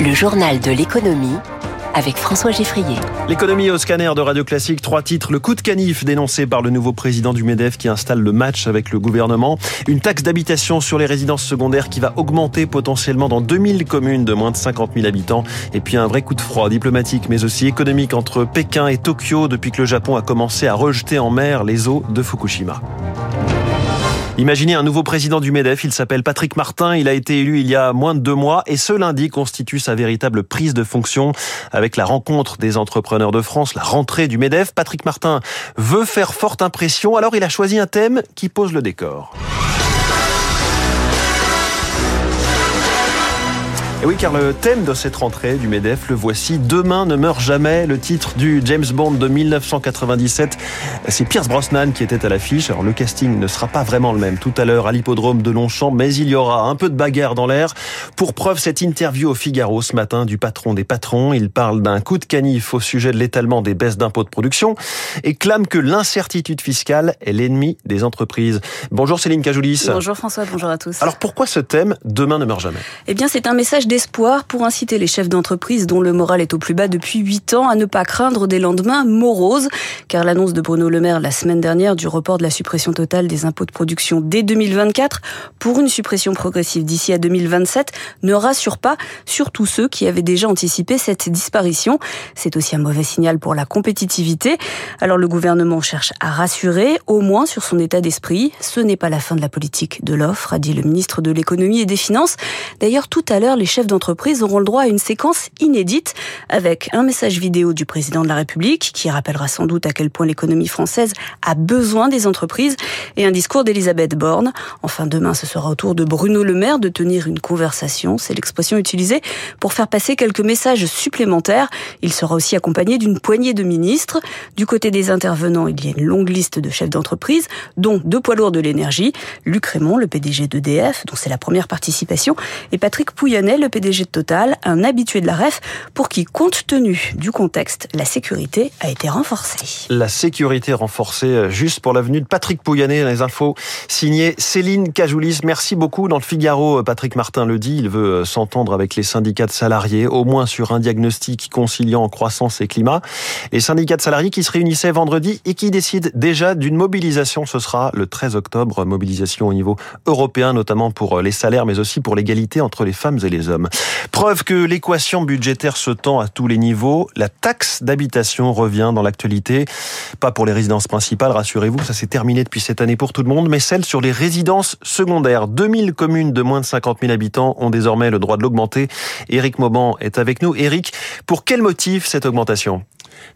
Le journal de l'économie avec François Geffrier. L'économie au scanner de Radio Classique, trois titres. Le coup de canif dénoncé par le nouveau président du MEDEF qui installe le match avec le gouvernement. Une taxe d'habitation sur les résidences secondaires qui va augmenter potentiellement dans 2000 communes de moins de 50 000 habitants. Et puis un vrai coup de froid diplomatique mais aussi économique entre Pékin et Tokyo depuis que le Japon a commencé à rejeter en mer les eaux de Fukushima. Imaginez un nouveau président du MEDEF, il s'appelle Patrick Martin, il a été élu il y a moins de deux mois et ce lundi constitue sa véritable prise de fonction avec la rencontre des entrepreneurs de France, la rentrée du MEDEF. Patrick Martin veut faire forte impression, alors il a choisi un thème qui pose le décor. Et oui, car le thème de cette rentrée du MEDEF, le voici. Demain ne meurt jamais. Le titre du James Bond de 1997, c'est Pierce Brosnan qui était à l'affiche. Alors le casting ne sera pas vraiment le même tout à l'heure à l'hippodrome de Longchamp, mais il y aura un peu de bagarre dans l'air. Pour preuve, cette interview au Figaro ce matin du patron des patrons. Il parle d'un coup de canif au sujet de l'étalement des baisses d'impôts de production et clame que l'incertitude fiscale est l'ennemi des entreprises. Bonjour Céline Cajoulis. Bonjour François, bonjour à tous. Alors pourquoi ce thème Demain ne meurt jamais? Eh bien, c'est un message d'espoir pour inciter les chefs d'entreprise dont le moral est au plus bas depuis 8 ans à ne pas craindre des lendemains moroses, car l'annonce de Bruno Le Maire la semaine dernière du report de la suppression totale des impôts de production dès 2024 pour une suppression progressive d'ici à 2027 ne rassure pas, surtout ceux qui avaient déjà anticipé cette disparition. C'est aussi un mauvais signal pour la compétitivité. Alors le gouvernement cherche à rassurer, au moins sur son état d'esprit. Ce n'est pas la fin de la politique de l'offre, a dit le ministre de l'économie et des finances. D'ailleurs, tout à l'heure, les chefs d'entreprise auront le droit à une séquence inédite avec un message vidéo du président de la République qui rappellera sans doute à quel point l'économie française a besoin des entreprises et un discours d'Elisabeth Borne. Enfin, demain, ce sera au tour de Bruno Le Maire de tenir une conversation. C'est l'expression utilisée pour faire passer quelques messages supplémentaires. Il sera aussi accompagné d'une poignée de ministres. Du côté des intervenants, il y a une longue liste de chefs d'entreprise, dont deux poids lourds de l'énergie, Luc Raymond, le PDG d'EDF, dont c'est la première participation, et Patrick Pouyannet, le PDG de Total, un habitué de la REF, pour qui, compte tenu du contexte, la sécurité a été renforcée. La sécurité renforcée, euh, juste pour l'avenue de Patrick Pouyanné, les infos signées Céline Cajoulis. Merci beaucoup. Dans le Figaro, euh, Patrick Martin le dit, il veut euh, s'entendre avec les syndicats de salariés, au moins sur un diagnostic conciliant croissance et climat. Les syndicats de salariés qui se réunissaient vendredi et qui décident déjà d'une mobilisation. Ce sera le 13 octobre, mobilisation au niveau européen, notamment pour les salaires, mais aussi pour l'égalité entre les femmes et les hommes. Preuve que l'équation budgétaire se tend à tous les niveaux. La taxe d'habitation revient dans l'actualité. Pas pour les résidences principales, rassurez-vous, ça s'est terminé depuis cette année pour tout le monde, mais celle sur les résidences secondaires. 2000 communes de moins de 50 000 habitants ont désormais le droit de l'augmenter. Éric Mauban est avec nous. Éric, pour quel motif cette augmentation?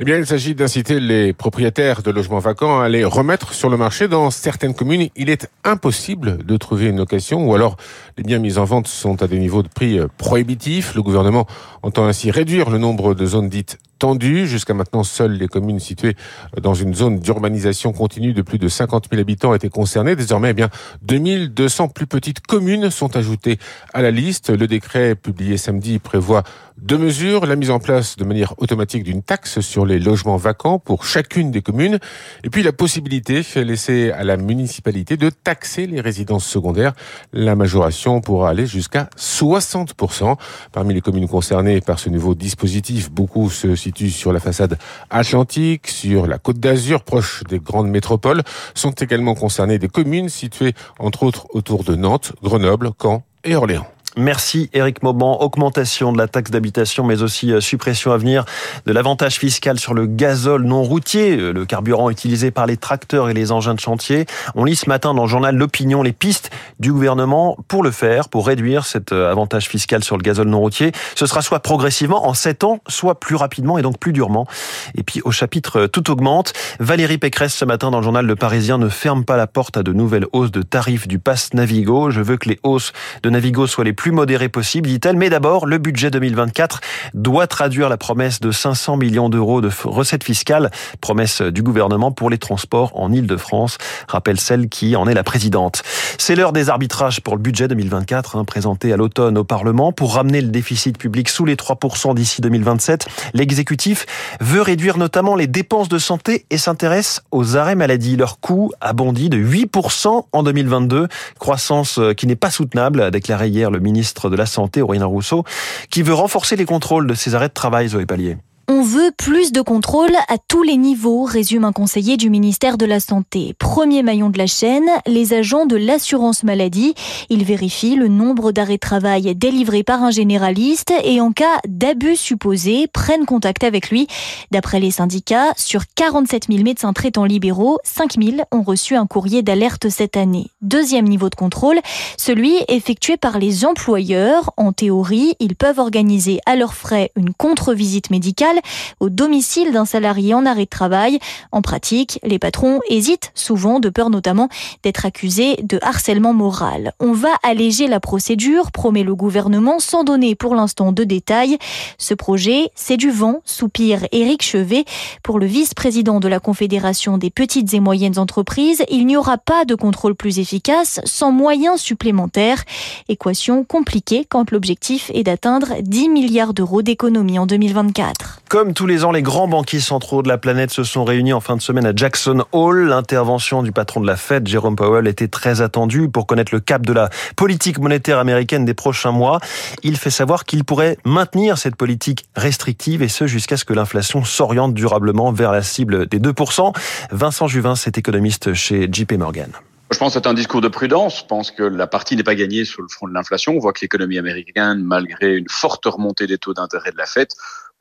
Eh bien, il s'agit d'inciter les propriétaires de logements vacants à les remettre sur le marché. Dans certaines communes, il est impossible de trouver une location ou alors les biens mis en vente sont à des niveaux de prix euh, prohibitifs. Le gouvernement entend ainsi réduire le nombre de zones dites tendues. Jusqu'à maintenant, seules les communes situées dans une zone d'urbanisation continue de plus de 50 000 habitants étaient concernées. Désormais, eh bien, 2200 plus petites communes sont ajoutées à la liste. Le décret publié samedi prévoit deux mesures. La mise en place de manière automatique d'une taxe sur les logements vacants pour chacune des communes. Et puis la possibilité laissée à la municipalité de taxer les résidences secondaires. La majoration pourra aller jusqu'à 60%. Parmi les communes concernées par ce nouveau dispositif, beaucoup se situent sur la façade atlantique, sur la côte d'Azur, proche des grandes métropoles. Sont également concernées des communes situées entre autres autour de Nantes, Grenoble, Caen et Orléans. Merci Eric Mauban. Augmentation de la taxe d'habitation, mais aussi euh, suppression à venir de l'avantage fiscal sur le gazole non routier, euh, le carburant utilisé par les tracteurs et les engins de chantier. On lit ce matin dans le journal L'Opinion les pistes du gouvernement pour le faire, pour réduire cet euh, avantage fiscal sur le gazole non routier. Ce sera soit progressivement en 7 ans, soit plus rapidement et donc plus durement. Et puis au chapitre Tout augmente, Valérie Pécresse ce matin dans le journal Le Parisien ne ferme pas la porte à de nouvelles hausses de tarifs du pass Navigo. Je veux que les hausses de Navigo soient les plus plus modéré possible, dit-elle. Mais d'abord, le budget 2024 doit traduire la promesse de 500 millions d'euros de recettes fiscales, promesse du gouvernement pour les transports en Ile-de-France, rappelle celle qui en est la présidente. C'est l'heure des arbitrages pour le budget 2024, hein, présenté à l'automne au Parlement. Pour ramener le déficit public sous les 3% d'ici 2027, l'exécutif veut réduire notamment les dépenses de santé et s'intéresse aux arrêts maladie. Leur coût a bondi de 8% en 2022, croissance euh, qui n'est pas soutenable, a déclaré hier le ministre ministre de la Santé, Aurélien Rousseau, qui veut renforcer les contrôles de ces arrêts de travail, Zoé Pallier. On veut plus de contrôle à tous les niveaux, résume un conseiller du ministère de la Santé. Premier maillon de la chaîne, les agents de l'assurance maladie. Ils vérifient le nombre d'arrêts de travail délivrés par un généraliste et en cas d'abus supposés, prennent contact avec lui. D'après les syndicats, sur 47 000 médecins traitants libéraux, 5 000 ont reçu un courrier d'alerte cette année. Deuxième niveau de contrôle, celui effectué par les employeurs. En théorie, ils peuvent organiser à leurs frais une contre-visite médicale au domicile d'un salarié en arrêt de travail. En pratique, les patrons hésitent souvent de peur notamment d'être accusés de harcèlement moral. On va alléger la procédure, promet le gouvernement, sans donner pour l'instant de détails. Ce projet, c'est du vent, soupire Éric Chevet. Pour le vice-président de la Confédération des petites et moyennes entreprises, il n'y aura pas de contrôle plus efficace sans moyens supplémentaires. Équation compliquée quand l'objectif est d'atteindre 10 milliards d'euros d'économie en 2024. Comme tous les ans, les grands banquiers centraux de la planète se sont réunis en fin de semaine à Jackson Hole. L'intervention du patron de la Fed, Jerome Powell, était très attendue pour connaître le cap de la politique monétaire américaine des prochains mois. Il fait savoir qu'il pourrait maintenir cette politique restrictive et ce jusqu'à ce que l'inflation s'oriente durablement vers la cible des 2%. Vincent Juvin, c'est économiste chez JP Morgan. Je pense que c'est un discours de prudence. Je pense que la partie n'est pas gagnée sur le front de l'inflation. On voit que l'économie américaine, malgré une forte remontée des taux d'intérêt de la Fed,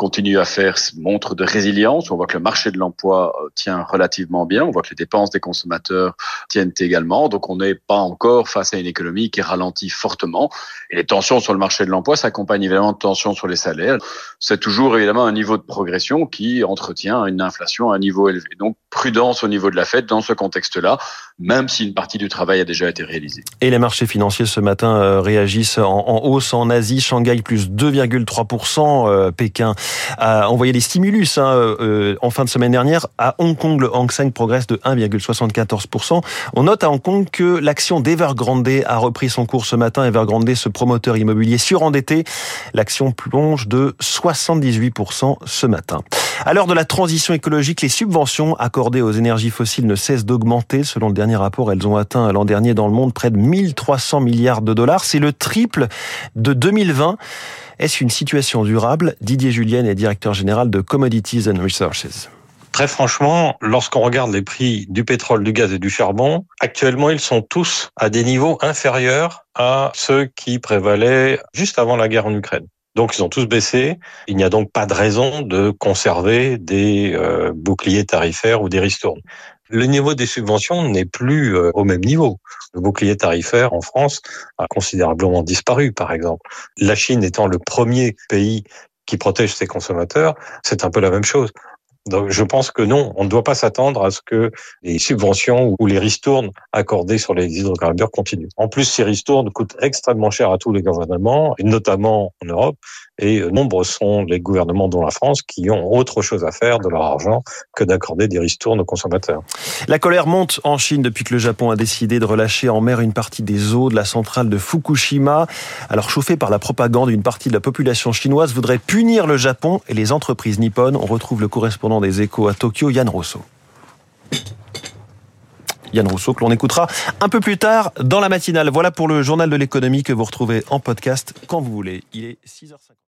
continue à faire montre de résilience. On voit que le marché de l'emploi euh, tient relativement bien. On voit que les dépenses des consommateurs tiennent également. Donc, on n'est pas encore face à une économie qui ralentit fortement. Et les tensions sur le marché de l'emploi s'accompagnent évidemment de tensions sur les salaires. C'est toujours évidemment un niveau de progression qui entretient une inflation à un niveau élevé. Donc, prudence au niveau de la Fed dans ce contexte-là, même si une partie du travail a déjà été réalisée. Et les marchés financiers ce matin euh, réagissent en, hausse en Asie. Shanghai plus 2,3%, euh, Pékin a envoyé des stimulus hein, euh, en fin de semaine dernière. À Hong Kong, le Hang Seng progresse de 1,74%. On note à Hong Kong que l'action d'Evergrande a repris son cours ce matin. Evergrande, ce promoteur immobilier surendetté, l'action plonge de 78% ce matin. À l'heure de la transition écologique, les subventions accordées aux énergies fossiles ne cessent d'augmenter. Selon le dernier rapport, elles ont atteint l'an dernier dans le monde près de 1300 milliards de dollars. C'est le triple de 2020. Est-ce une situation durable? Didier Julien est directeur général de Commodities and Resources. Très franchement, lorsqu'on regarde les prix du pétrole, du gaz et du charbon, actuellement, ils sont tous à des niveaux inférieurs à ceux qui prévalaient juste avant la guerre en Ukraine. Donc ils ont tous baissé. Il n'y a donc pas de raison de conserver des euh, boucliers tarifaires ou des ristournes. Le niveau des subventions n'est plus euh, au même niveau. Le bouclier tarifaire en France a considérablement disparu, par exemple. La Chine étant le premier pays qui protège ses consommateurs, c'est un peu la même chose. Donc je pense que non, on ne doit pas s'attendre à ce que les subventions ou les ristournes accordées sur les hydrocarbures continuent. En plus, ces ristournes coûtent extrêmement cher à tous les gouvernements, et notamment en Europe, et nombreux sont les gouvernements, dont la France, qui ont autre chose à faire de leur argent que d'accorder des ristournes aux consommateurs. La colère monte en Chine depuis que le Japon a décidé de relâcher en mer une partie des eaux de la centrale de Fukushima. Alors chauffée par la propagande, une partie de la population chinoise voudrait punir le Japon et les entreprises nippones. On retrouve le des échos à Tokyo, Yann Rousseau. Yann Rousseau, que l'on écoutera un peu plus tard dans la matinale. Voilà pour le journal de l'économie que vous retrouvez en podcast quand vous voulez. Il est 6h50.